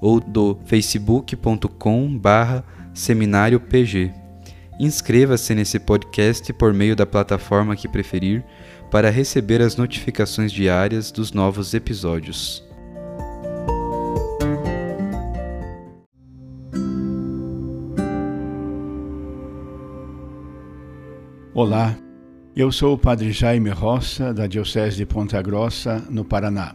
ou do facebook.com barra seminário PG. Inscreva-se nesse podcast por meio da plataforma que preferir para receber as notificações diárias dos novos episódios. Olá, eu sou o Padre Jaime Roça, da Diocese de Ponta Grossa, no Paraná.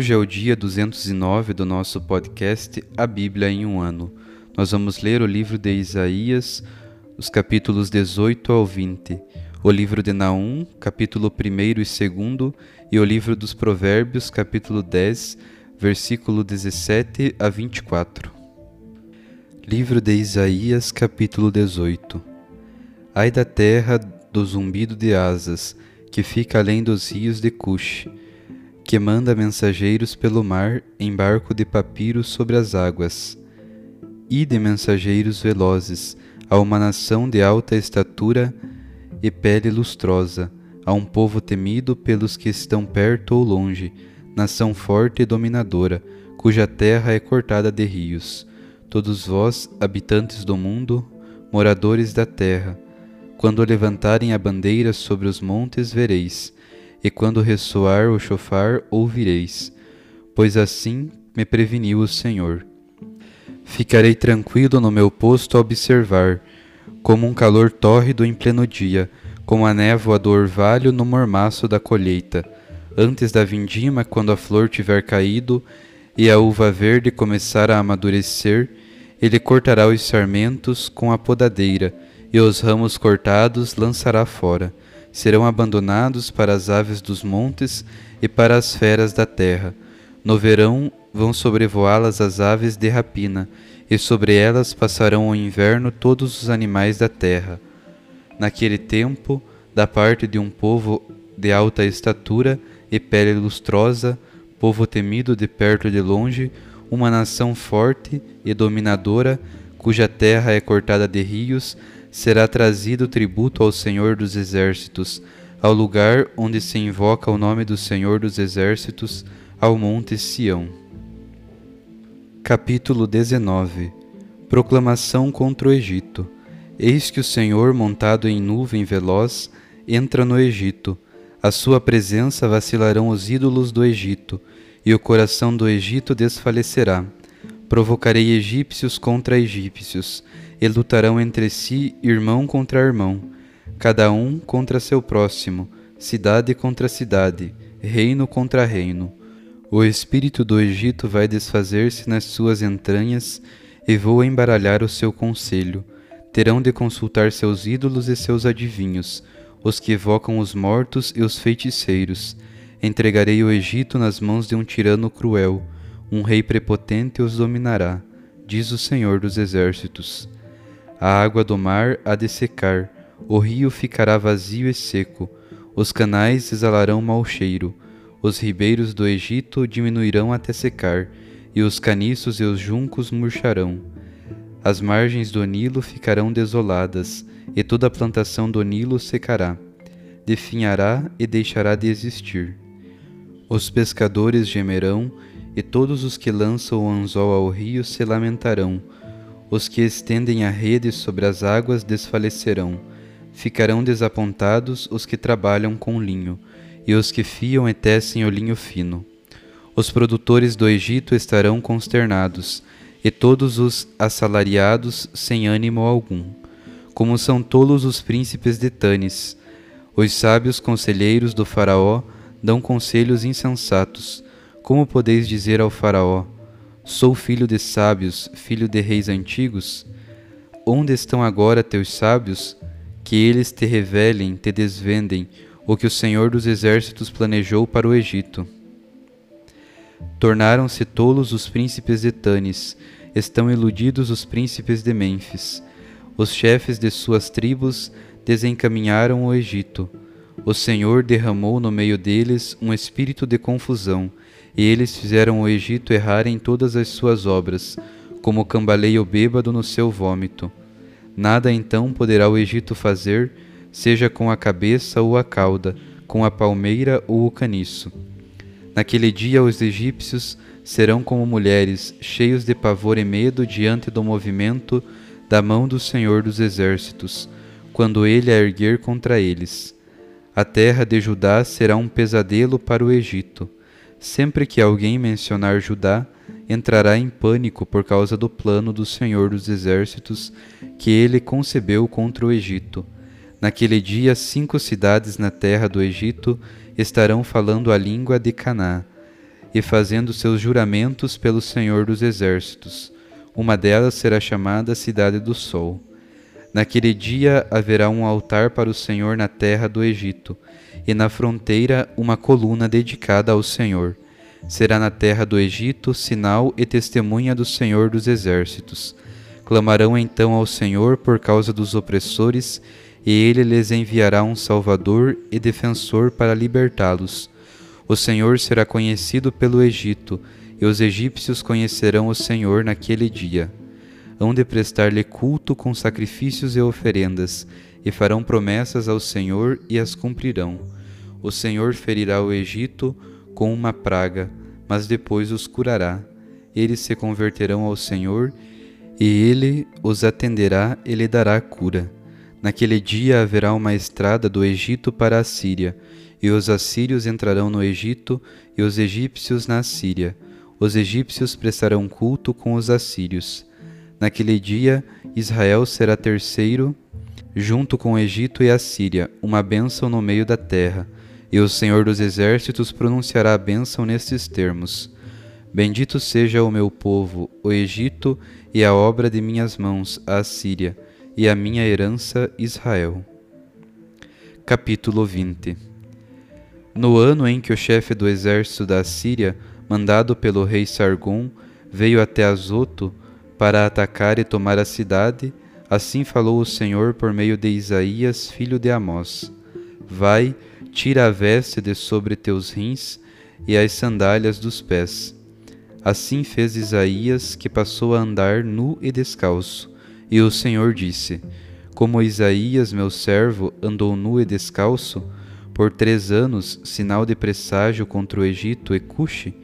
Hoje é o dia 209 do nosso podcast A Bíblia em um Ano. Nós vamos ler o livro de Isaías, os capítulos 18 ao 20, o livro de Naum, capítulo 1 e 2, e o livro dos Provérbios, capítulo 10, versículo 17 a 24. Livro de Isaías, capítulo 18 Ai da terra do zumbido de asas, que fica além dos rios de Cuxi, que manda mensageiros pelo mar em barco de papiro sobre as águas. E de mensageiros velozes a uma nação de alta estatura e pele lustrosa, a um povo temido pelos que estão perto ou longe, nação forte e dominadora, cuja terra é cortada de rios. Todos vós, habitantes do mundo, moradores da terra, quando levantarem a bandeira sobre os montes, vereis e quando ressoar o chofar ouvireis, pois assim me preveniu o Senhor. Ficarei tranquilo no meu posto a observar, como um calor tórrido em pleno dia, como a névoa do orvalho no mormaço da colheita, antes da vindima, quando a flor tiver caído e a uva verde começar a amadurecer, ele cortará os sarmentos com a podadeira, e os ramos cortados lançará fora serão abandonados para as aves dos montes e para as feras da terra. No verão vão sobrevoá-las as aves de rapina, e sobre elas passarão o inverno todos os animais da terra. Naquele tempo, da parte de um povo de alta estatura e pele lustrosa, povo temido de perto e de longe, uma nação forte e dominadora, cuja terra é cortada de rios, será trazido tributo ao Senhor dos Exércitos, ao lugar onde se invoca o nome do Senhor dos Exércitos, ao Monte Sião. Capítulo 19 Proclamação contra o Egito. Eis que o Senhor, montado em nuvem veloz, entra no Egito. A sua presença vacilarão os ídolos do Egito, e o coração do Egito desfalecerá. Provocarei egípcios contra egípcios, e lutarão entre si irmão contra irmão, cada um contra seu próximo, cidade contra cidade, reino contra reino. O espírito do Egito vai desfazer-se nas suas entranhas e vou embaralhar o seu conselho. Terão de consultar seus ídolos e seus adivinhos. os que evocam os mortos e os feiticeiros. Entregarei o Egito nas mãos de um tirano cruel, um rei prepotente os dominará, diz o Senhor dos Exércitos. A água do mar há de secar, o rio ficará vazio e seco, os canais exalarão mau cheiro, os ribeiros do Egito diminuirão até secar, e os caniços e os juncos murcharão. As margens do Nilo ficarão desoladas, e toda a plantação do Nilo secará, definhará e deixará de existir. Os pescadores gemerão, e todos os que lançam o anzol ao rio se lamentarão. Os que estendem a rede sobre as águas desfalecerão. Ficarão desapontados os que trabalham com linho, e os que fiam e tecem o linho fino. Os produtores do Egito estarão consternados, e todos os assalariados sem ânimo algum. Como são tolos os príncipes de Tanis. Os sábios conselheiros do Faraó dão conselhos insensatos. Como podeis dizer ao Faraó: Sou filho de sábios, filho de reis antigos? Onde estão agora teus sábios? Que eles te revelem, te desvendem o que o Senhor dos exércitos planejou para o Egito. Tornaram-se tolos os príncipes de Tanis, estão iludidos os príncipes de Mênfis. Os chefes de suas tribos desencaminharam o Egito. O Senhor derramou no meio deles um espírito de confusão, e eles fizeram o Egito errar em todas as suas obras, como cambaleio bêbado no seu vômito. Nada então poderá o Egito fazer, seja com a cabeça ou a cauda, com a palmeira ou o caniço. Naquele dia os egípcios serão como mulheres, cheios de pavor e medo diante do movimento da mão do Senhor dos Exércitos, quando ele a erguer contra eles. A terra de Judá será um pesadelo para o Egito. Sempre que alguém mencionar Judá, entrará em pânico por causa do plano do Senhor dos Exércitos que ele concebeu contra o Egito. Naquele dia, cinco cidades na terra do Egito estarão falando a língua de Caná e fazendo seus juramentos pelo Senhor dos Exércitos. Uma delas será chamada Cidade do Sol. Naquele dia haverá um altar para o Senhor na terra do Egito, e na fronteira uma coluna dedicada ao Senhor. Será na terra do Egito sinal e testemunha do Senhor dos Exércitos. Clamarão então ao Senhor por causa dos opressores e ele lhes enviará um Salvador e defensor para libertá-los. O Senhor será conhecido pelo Egito, e os egípcios conhecerão o Senhor naquele dia. Hão de prestar-lhe culto com sacrifícios e oferendas, e farão promessas ao Senhor e as cumprirão. O Senhor ferirá o Egito com uma praga, mas depois os curará. Eles se converterão ao Senhor, e ele os atenderá e lhe dará cura. Naquele dia haverá uma estrada do Egito para a Síria, e os assírios entrarão no Egito e os egípcios na Síria. Os egípcios prestarão culto com os assírios. Naquele dia, Israel será terceiro, junto com o Egito e a Síria, uma bênção no meio da terra. E o Senhor dos Exércitos pronunciará a bênção nestes termos: Bendito seja o meu povo, o Egito, e a obra de minhas mãos, a Síria e a minha herança Israel. Capítulo 20 No ano em que o chefe do exército da Síria, mandado pelo rei Sargon, veio até Azoto para atacar e tomar a cidade, assim falou o Senhor por meio de Isaías, filho de Amós: Vai, tira a veste de sobre teus rins e as sandálias dos pés. Assim fez Isaías, que passou a andar nu e descalço e o Senhor disse: Como Isaías, meu servo, andou nu e descalço, por três anos, sinal de presságio contra o Egito e Cuxi,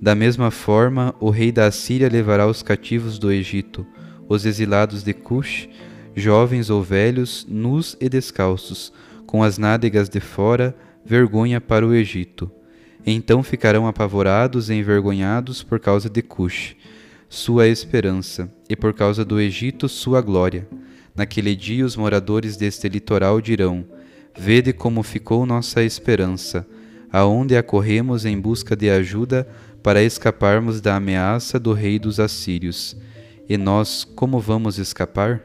da mesma forma o rei da Assíria levará os cativos do Egito, os exilados de Cush, jovens ou velhos, nus e descalços, com as nádegas de fora, vergonha para o Egito. Então ficarão apavorados e envergonhados por causa de Cush sua esperança, e por causa do Egito, sua glória. Naquele dia os moradores deste litoral dirão: Vede como ficou nossa esperança, aonde acorremos em busca de ajuda para escaparmos da ameaça do rei dos assírios. E nós, como vamos escapar?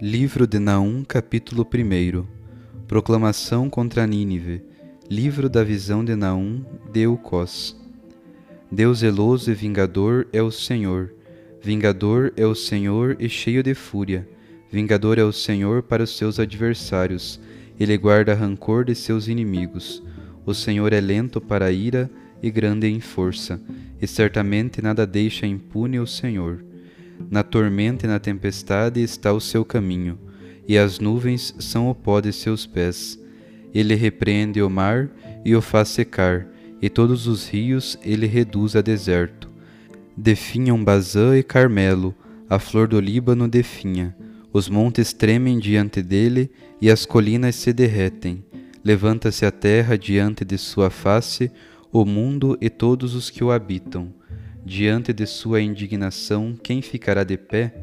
Livro de Naum, capítulo 1 Proclamação contra Nínive. Livro da visão de Naum, de Eucós. Deus zeloso e vingador é o Senhor, vingador é o Senhor e cheio de fúria, vingador é o Senhor para os seus adversários, ele guarda rancor de seus inimigos. O Senhor é lento para a ira e grande em força, e certamente nada deixa impune o Senhor. Na tormenta e na tempestade está o seu caminho, e as nuvens são o pó de seus pés. Ele repreende o mar e o faz secar, e todos os rios ele reduz a deserto. Definham Bazã e Carmelo, a flor do Líbano definha. Os montes tremem diante dele e as colinas se derretem. Levanta-se a terra diante de sua face, o mundo e todos os que o habitam. Diante de sua indignação, quem ficará de pé?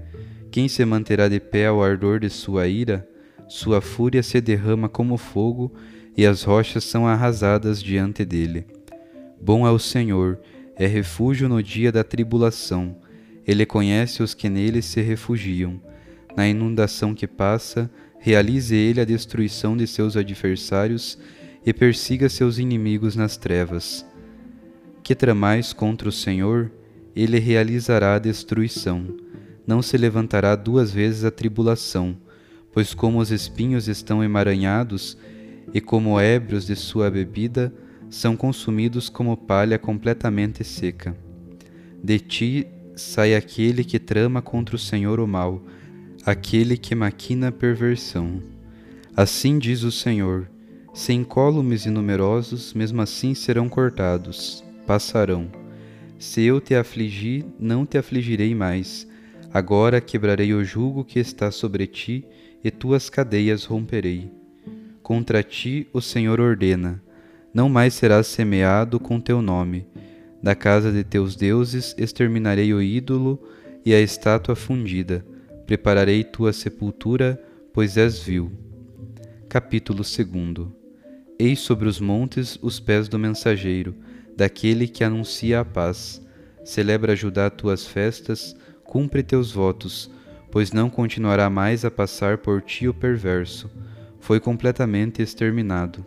Quem se manterá de pé ao ardor de sua ira? Sua fúria se derrama como fogo, e as rochas são arrasadas diante dele. Bom é o Senhor, é refúgio no dia da tribulação. Ele conhece os que nele se refugiam. Na inundação que passa, realize ele a destruição de seus adversários e persiga seus inimigos nas trevas. Que tramais contra o Senhor, ele realizará a destruição. Não se levantará duas vezes a tribulação, pois como os espinhos estão emaranhados, e como ébrios de sua bebida, são consumidos como palha completamente seca. De ti sai aquele que trama contra o Senhor o mal, aquele que maquina perversão. Assim diz o Senhor: se incólumes e numerosos, mesmo assim serão cortados, passarão. Se eu te afligi, não te afligirei mais. Agora quebrarei o jugo que está sobre ti, e tuas cadeias romperei. Contra ti o Senhor ordena: não mais serás semeado com teu nome. Da casa de teus deuses exterminarei o ídolo e a estátua fundida. Prepararei tua sepultura, pois és vil. Capítulo 2 Eis sobre os montes os pés do mensageiro, daquele que anuncia a paz. Celebra Judá tuas festas, cumpre teus votos, pois não continuará mais a passar por ti o perverso. Foi completamente exterminado.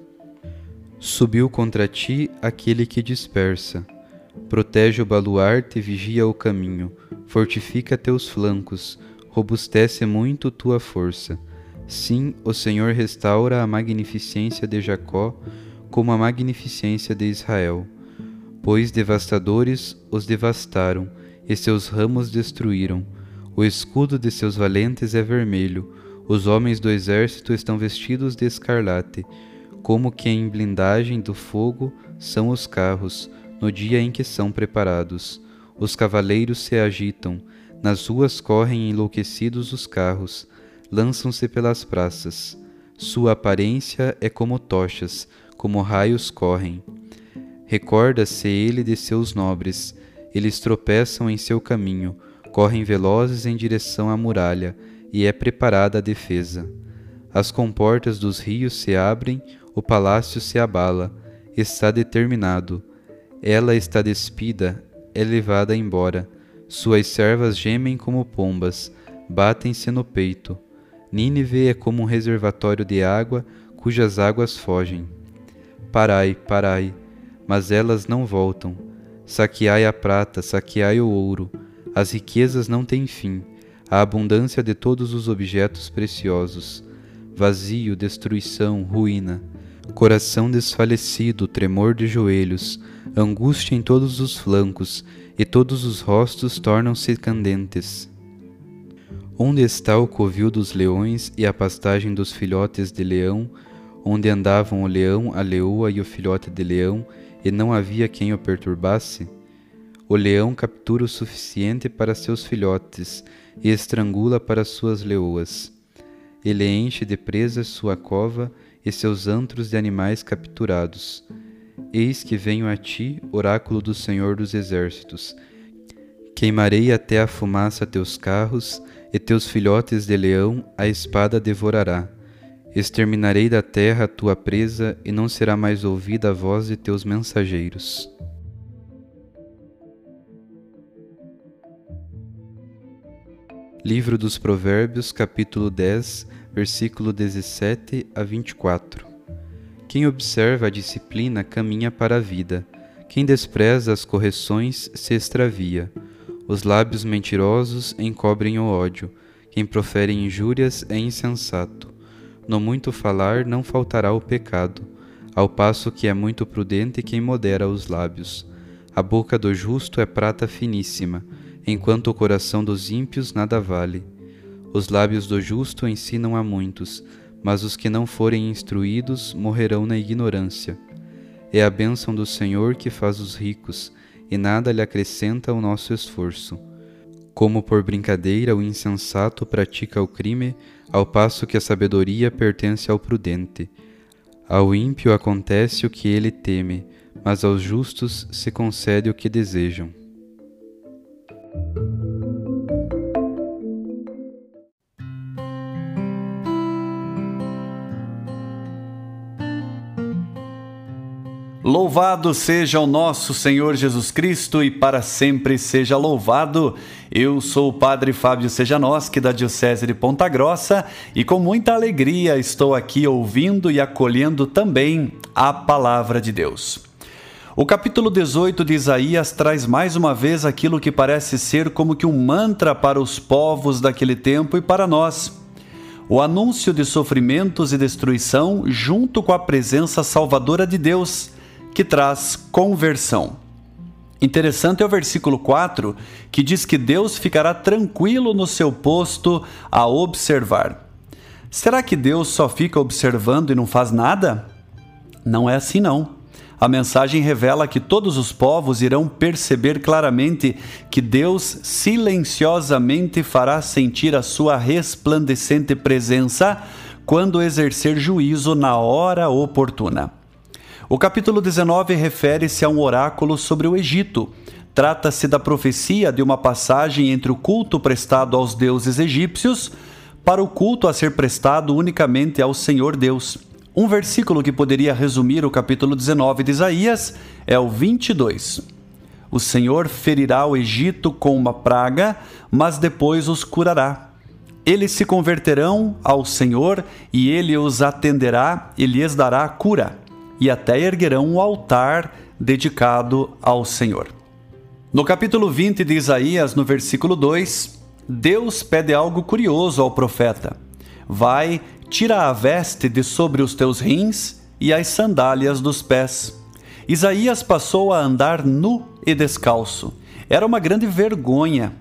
Subiu contra ti aquele que dispersa. Protege o baluarte e vigia o caminho, fortifica teus flancos, robustece muito tua força Sim, o Senhor restaura a magnificência de Jacó como a magnificência de Israel. Pois devastadores os devastaram, e seus ramos destruíram. O escudo de seus valentes é vermelho, os homens do exército estão vestidos de escarlate, como que em blindagem do fogo são os carros, no dia em que são preparados. Os cavaleiros se agitam, nas ruas correm enlouquecidos os carros, lançam-se pelas praças. Sua aparência é como tochas, como raios correm. Recorda-se ele de seus nobres, eles tropeçam em seu caminho, correm velozes em direção à muralha, e é preparada a defesa. As comportas dos rios se abrem, o palácio se abala, está determinado. Ela está despida, é levada embora. Suas servas gemem como pombas, batem-se no peito. Nínive é como um reservatório de água cujas águas fogem. Parai, parai, mas elas não voltam. Saqueai a prata, saqueai o ouro. As riquezas não têm fim, a abundância de todos os objetos preciosos. Vazio, destruição, ruína. Coração desfalecido, tremor de joelhos, angústia em todos os flancos, e todos os rostos tornam-se candentes. Onde está o covil dos leões e a pastagem dos filhotes de leão, onde andavam o leão, a leoa e o filhote de leão, e não havia quem o perturbasse? O leão captura o suficiente para seus filhotes e estrangula para suas leoas. Ele enche de presas sua cova e seus antros de animais capturados. Eis que venho a ti, oráculo do Senhor dos Exércitos. Queimarei até a fumaça teus carros e teus filhotes de leão a espada devorará. Exterminarei da terra a tua presa, e não será mais ouvida a voz de teus mensageiros. Livro dos Provérbios, capítulo 10, versículo 17 a 24. Quem observa a disciplina caminha para a vida. Quem despreza as correções se extravia. Os lábios mentirosos encobrem o ódio. Quem profere injúrias é insensato. No muito falar não faltará o pecado, ao passo que é muito prudente quem modera os lábios. A boca do justo é prata finíssima enquanto o coração dos ímpios nada vale. Os lábios do justo ensinam a muitos, mas os que não forem instruídos morrerão na ignorância. É a bênção do Senhor que faz os ricos, e nada lhe acrescenta o nosso esforço. Como por brincadeira o insensato pratica o crime, ao passo que a sabedoria pertence ao prudente. Ao ímpio acontece o que ele teme, mas aos justos se concede o que desejam. Louvado seja o nosso Senhor Jesus Cristo e para sempre seja louvado. Eu sou o Padre Fábio Sejanoski da Diocese de Ponta Grossa e com muita alegria estou aqui ouvindo e acolhendo também a palavra de Deus. O capítulo 18 de Isaías traz mais uma vez aquilo que parece ser como que um mantra para os povos daquele tempo e para nós. O anúncio de sofrimentos e destruição junto com a presença salvadora de Deus que traz conversão. Interessante é o versículo 4, que diz que Deus ficará tranquilo no seu posto a observar. Será que Deus só fica observando e não faz nada? Não é assim não. A mensagem revela que todos os povos irão perceber claramente que Deus silenciosamente fará sentir a sua resplandecente presença quando exercer juízo na hora oportuna. O capítulo 19 refere-se a um oráculo sobre o Egito. Trata-se da profecia de uma passagem entre o culto prestado aos deuses egípcios para o culto a ser prestado unicamente ao Senhor Deus. Um versículo que poderia resumir o capítulo 19 de Isaías é o 22. O Senhor ferirá o Egito com uma praga, mas depois os curará. Eles se converterão ao Senhor e ele os atenderá e lhes dará cura e até erguerão um altar dedicado ao Senhor. No capítulo 20 de Isaías, no versículo 2, Deus pede algo curioso ao profeta: Vai, tira a veste de sobre os teus rins e as sandálias dos pés. Isaías passou a andar nu e descalço. Era uma grande vergonha.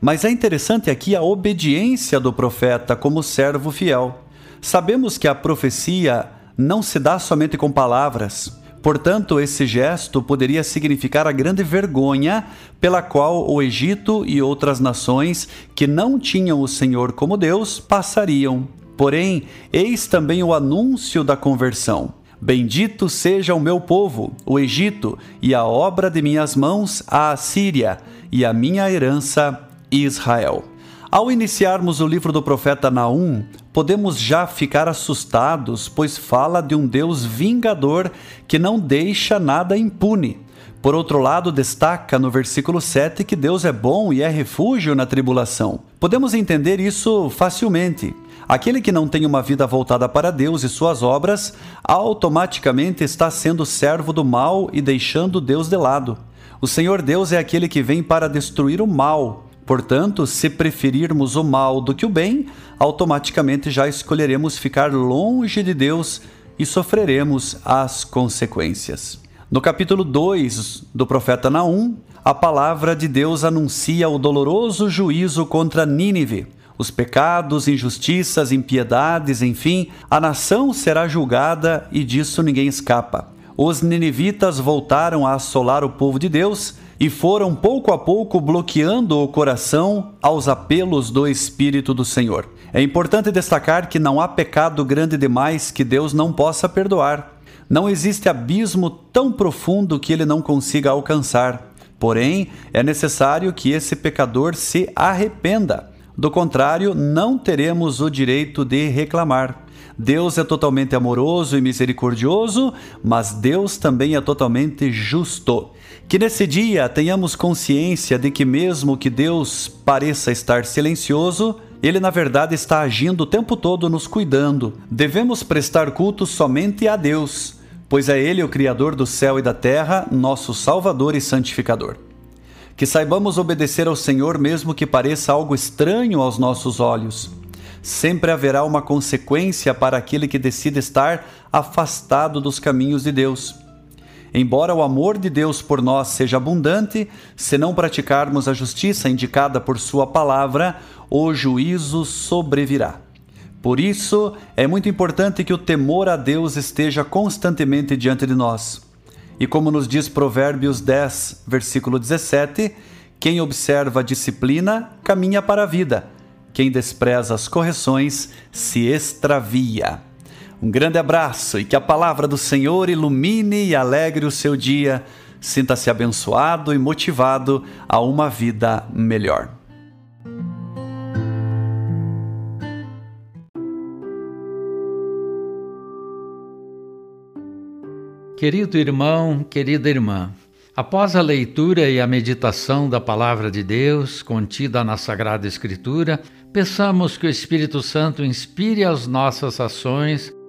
Mas é interessante aqui a obediência do profeta como servo fiel. Sabemos que a profecia não se dá somente com palavras. Portanto, esse gesto poderia significar a grande vergonha pela qual o Egito e outras nações que não tinham o Senhor como Deus passariam. Porém, eis também o anúncio da conversão. Bendito seja o meu povo, o Egito, e a obra de minhas mãos, a Assíria, e a minha herança, Israel. Ao iniciarmos o livro do profeta Naum, podemos já ficar assustados, pois fala de um Deus vingador que não deixa nada impune. Por outro lado, destaca no versículo 7 que Deus é bom e é refúgio na tribulação. Podemos entender isso facilmente. Aquele que não tem uma vida voltada para Deus e suas obras, automaticamente está sendo servo do mal e deixando Deus de lado. O Senhor Deus é aquele que vem para destruir o mal, Portanto, se preferirmos o mal do que o bem, automaticamente já escolheremos ficar longe de Deus e sofreremos as consequências. No capítulo 2 do profeta Naum, a palavra de Deus anuncia o doloroso juízo contra Nínive. Os pecados, injustiças, impiedades, enfim, a nação será julgada e disso ninguém escapa. Os ninivitas voltaram a assolar o povo de Deus e foram pouco a pouco bloqueando o coração aos apelos do Espírito do Senhor. É importante destacar que não há pecado grande demais que Deus não possa perdoar. Não existe abismo tão profundo que ele não consiga alcançar. Porém, é necessário que esse pecador se arrependa. Do contrário, não teremos o direito de reclamar. Deus é totalmente amoroso e misericordioso, mas Deus também é totalmente justo. Que nesse dia tenhamos consciência de que, mesmo que Deus pareça estar silencioso, ele, na verdade, está agindo o tempo todo nos cuidando. Devemos prestar culto somente a Deus, pois é Ele o Criador do céu e da terra, nosso Salvador e Santificador. Que saibamos obedecer ao Senhor, mesmo que pareça algo estranho aos nossos olhos. Sempre haverá uma consequência para aquele que decide estar afastado dos caminhos de Deus. Embora o amor de Deus por nós seja abundante, se não praticarmos a justiça indicada por Sua palavra, o juízo sobrevirá. Por isso, é muito importante que o temor a Deus esteja constantemente diante de nós. E como nos diz Provérbios 10, versículo 17, quem observa a disciplina caminha para a vida, quem despreza as correções se extravia. Um grande abraço e que a palavra do Senhor ilumine e alegre o seu dia. Sinta-se abençoado e motivado a uma vida melhor. Querido irmão, querida irmã, após a leitura e a meditação da Palavra de Deus contida na Sagrada Escritura, peçamos que o Espírito Santo inspire as nossas ações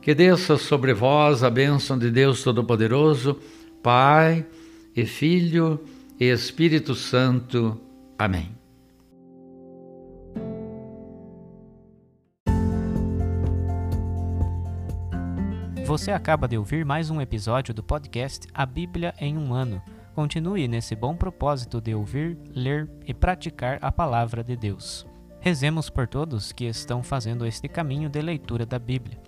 Que desça sobre vós a bênção de Deus Todo-Poderoso, Pai e Filho e Espírito Santo. Amém. Você acaba de ouvir mais um episódio do podcast A Bíblia em um Ano. Continue nesse bom propósito de ouvir, ler e praticar a palavra de Deus. Rezemos por todos que estão fazendo este caminho de leitura da Bíblia.